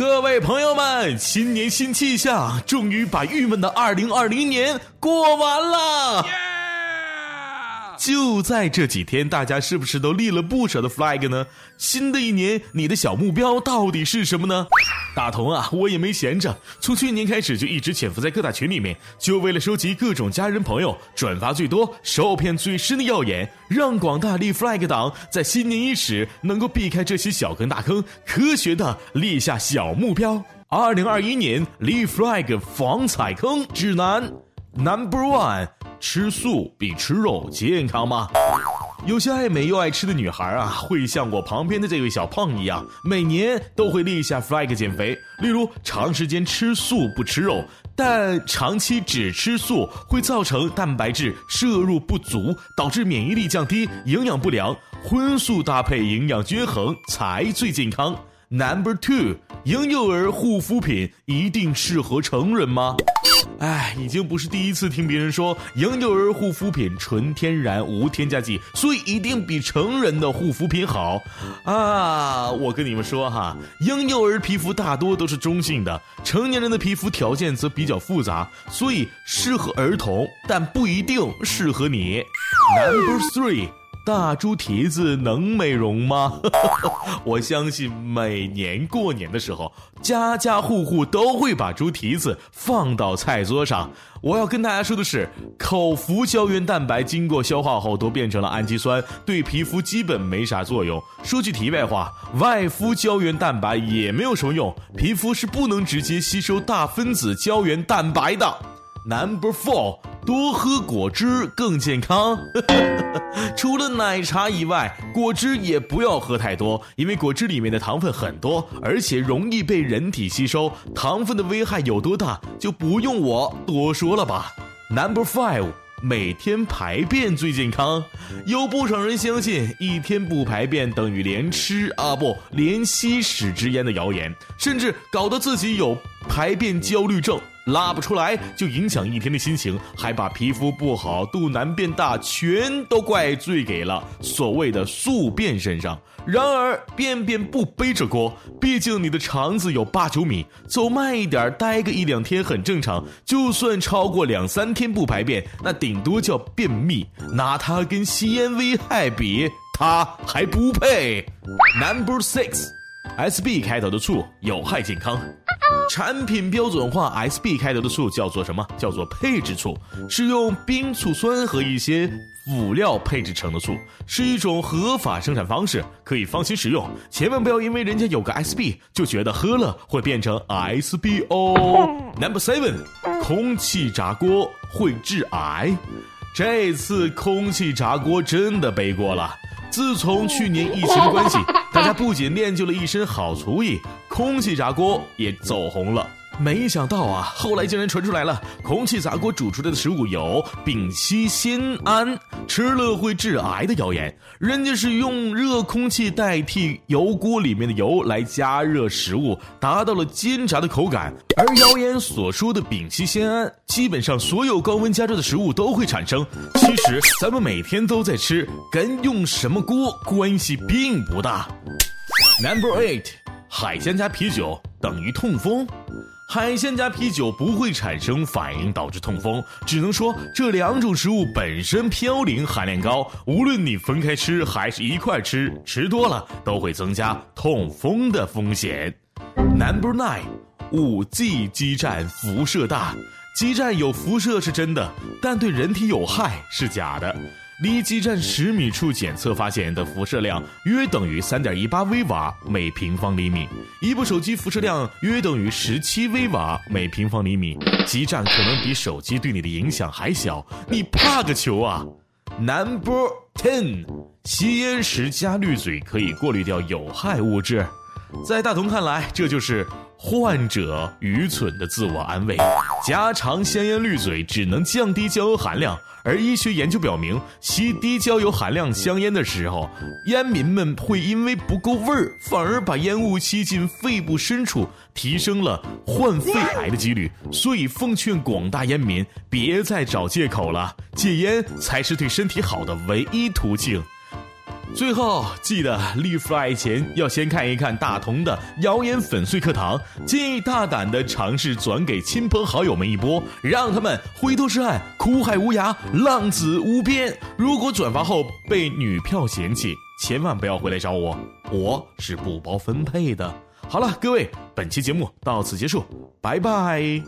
各位朋友们，新年新气象，终于把郁闷的二零二零年过完了。就在这几天，大家是不是都立了不少的 flag 呢？新的一年，你的小目标到底是什么呢？大同啊，我也没闲着，从去年开始就一直潜伏在各大群里面，就为了收集各种家人朋友转发最多、受骗最深的谣言，让广大立 flag 党在新年伊始能够避开这些小坑大坑，科学的立下小目标。二零二一年立 flag 防踩坑指南 Number One。吃素比吃肉健康吗？有些爱美又爱吃的女孩啊，会像我旁边的这位小胖一样，每年都会立下 flag 减肥。例如，长时间吃素不吃肉，但长期只吃素会造成蛋白质摄入不足，导致免疫力降低、营养不良。荤素搭配，营养均衡才最健康。Number two，婴幼儿护肤品一定适合成人吗？哎，已经不是第一次听别人说婴幼儿护肤品纯天然无添加剂，所以一定比成人的护肤品好啊！我跟你们说哈，婴幼儿皮肤大多都是中性的，成年人的皮肤条件则比较复杂，所以适合儿童，但不一定适合你。Number three。大猪蹄子能美容吗？我相信每年过年的时候，家家户户都会把猪蹄子放到菜桌上。我要跟大家说的是，口服胶原蛋白经过消化后都变成了氨基酸，对皮肤基本没啥作用。说句题外话，外敷胶原蛋白也没有什么用，皮肤是不能直接吸收大分子胶原蛋白的。Number four。多喝果汁更健康。除了奶茶以外，果汁也不要喝太多，因为果汁里面的糖分很多，而且容易被人体吸收。糖分的危害有多大，就不用我多说了吧。Number five，每天排便最健康。有不少人相信一天不排便等于连吃啊不连吸屎之烟的谣言，甚至搞得自己有排便焦虑症。拉不出来就影响一天的心情，还把皮肤不好、肚腩变大全都怪罪给了所谓的宿便身上。然而便便不背着锅，毕竟你的肠子有八九米，走慢一点，待个一两天很正常。就算超过两三天不排便，那顶多叫便秘。拿它跟吸烟危害比，它还不配。Number six，SB 开头的醋有害健康。产品标准化 SB 开头的醋叫做什么？叫做配制醋，是用冰醋酸和一些辅料配制成的醋，是一种合法生产方式，可以放心食用。千万不要因为人家有个 SB 就觉得喝了会变成 SB 哦。Number seven，空气炸锅会致癌，这次空气炸锅真的背锅了。自从去年疫情的关系，大家不仅练就了一身好厨艺，空气炸锅也走红了。没想到啊，后来竟然传出来了，空气炸锅煮出来的食物有丙烯酰胺，吃了会致癌的谣言。人家是用热空气代替油锅里面的油来加热食物，达到了煎炸的口感。而谣言所说的丙烯酰胺，基本上所有高温加热的食物都会产生。其实咱们每天都在吃，跟用什么锅关系并不大。Number eight，海鲜加啤酒等于痛风。海鲜加啤酒不会产生反应导致痛风，只能说这两种食物本身嘌呤含量高，无论你分开吃还是一块吃，吃多了都会增加痛风的风险。Number nine，五 G 基站辐射大，基站有辐射是真的，但对人体有害是假的。离基站十米处检测发现的辐射量约等于三点一八微瓦每平方厘米，一部手机辐射量约等于十七微瓦每平方厘米。基站可能比手机对你的影响还小，你怕个球啊！Number ten，吸烟时加滤嘴可以过滤掉有害物质，在大同看来，这就是患者愚蠢的自我安慰。加长香烟滤嘴只能降低焦油含量。而医学研究表明，吸低焦油含量香烟的时候，烟民们会因为不够味儿，反而把烟雾吸进肺部深处，提升了患肺癌的几率。所以，奉劝广大烟民别再找借口了，戒烟才是对身体好的唯一途径。最后记得立 fly 前要先看一看大同的谣言粉碎课堂，建议大胆的尝试转给亲朋好友们一波，让他们回头是岸，苦海无涯，浪子无边。如果转发后被女票嫌弃，千万不要回来找我，我是不包分配的。好了，各位，本期节目到此结束，拜拜。